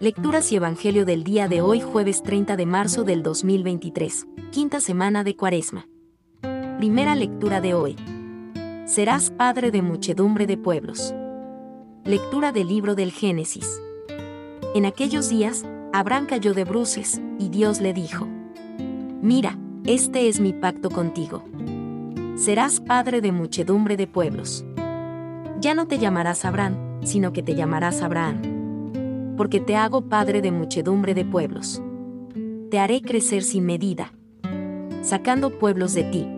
Lecturas y Evangelio del día de hoy jueves 30 de marzo del 2023, quinta semana de Cuaresma. Primera lectura de hoy. Serás padre de muchedumbre de pueblos. Lectura del libro del Génesis. En aquellos días, Abraham cayó de bruces, y Dios le dijo, Mira, este es mi pacto contigo. Serás padre de muchedumbre de pueblos. Ya no te llamarás Abraham, sino que te llamarás Abraham porque te hago padre de muchedumbre de pueblos. Te haré crecer sin medida, sacando pueblos de ti,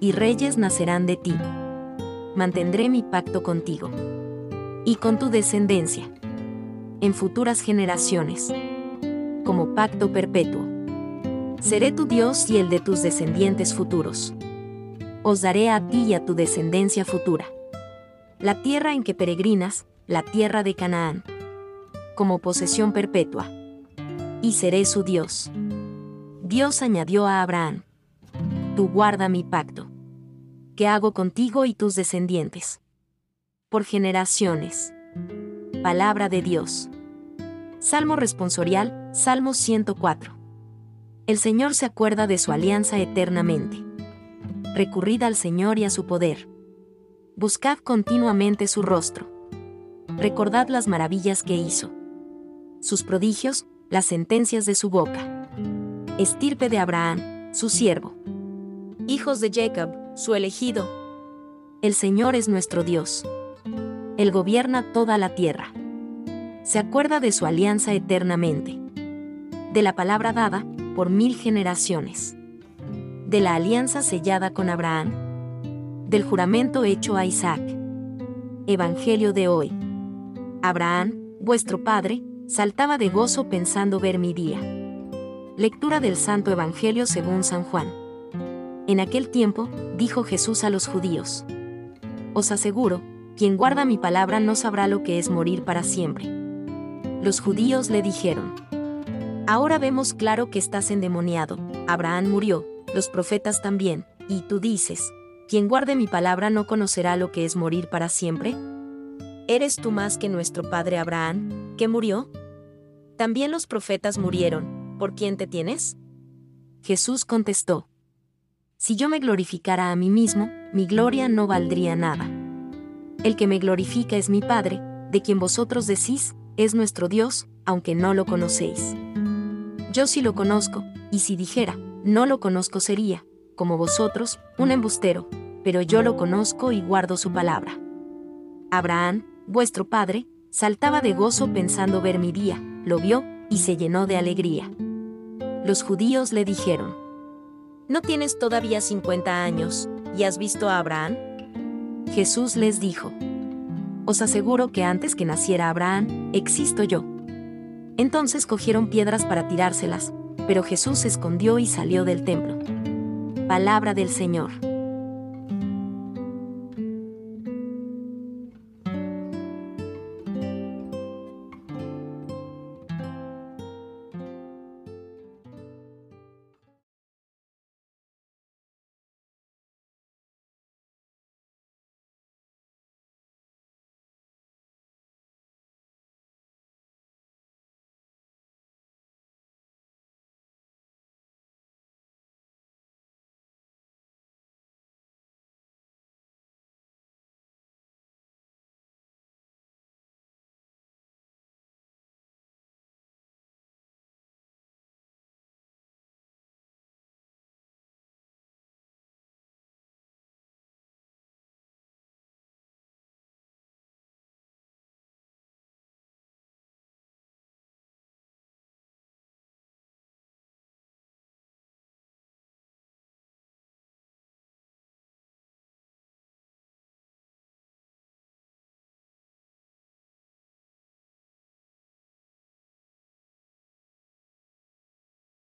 y reyes nacerán de ti. Mantendré mi pacto contigo y con tu descendencia en futuras generaciones, como pacto perpetuo. Seré tu Dios y el de tus descendientes futuros. Os daré a ti y a tu descendencia futura. La tierra en que peregrinas, la tierra de Canaán como posesión perpetua. Y seré su Dios. Dios añadió a Abraham, Tú guarda mi pacto, que hago contigo y tus descendientes. Por generaciones. Palabra de Dios. Salmo responsorial, Salmo 104. El Señor se acuerda de su alianza eternamente. Recurrid al Señor y a su poder. Buscad continuamente su rostro. Recordad las maravillas que hizo sus prodigios, las sentencias de su boca. Estirpe de Abraham, su siervo. Hijos de Jacob, su elegido. El Señor es nuestro Dios. Él gobierna toda la tierra. Se acuerda de su alianza eternamente. De la palabra dada, por mil generaciones. De la alianza sellada con Abraham. Del juramento hecho a Isaac. Evangelio de hoy. Abraham, vuestro padre, saltaba de gozo pensando ver mi día. Lectura del Santo Evangelio según San Juan. En aquel tiempo, dijo Jesús a los judíos, Os aseguro, quien guarda mi palabra no sabrá lo que es morir para siempre. Los judíos le dijeron, Ahora vemos claro que estás endemoniado, Abraham murió, los profetas también, y tú dices, quien guarde mi palabra no conocerá lo que es morir para siempre. ¿Eres tú más que nuestro padre Abraham, que murió? También los profetas murieron, ¿por quién te tienes? Jesús contestó, Si yo me glorificara a mí mismo, mi gloria no valdría nada. El que me glorifica es mi Padre, de quien vosotros decís, es nuestro Dios, aunque no lo conocéis. Yo sí lo conozco, y si dijera, no lo conozco sería, como vosotros, un embustero, pero yo lo conozco y guardo su palabra. Abraham, vuestro padre, saltaba de gozo pensando ver mi día, lo vio, y se llenó de alegría. Los judíos le dijeron, ¿No tienes todavía 50 años, y has visto a Abraham? Jesús les dijo, Os aseguro que antes que naciera Abraham, existo yo. Entonces cogieron piedras para tirárselas, pero Jesús se escondió y salió del templo. Palabra del Señor.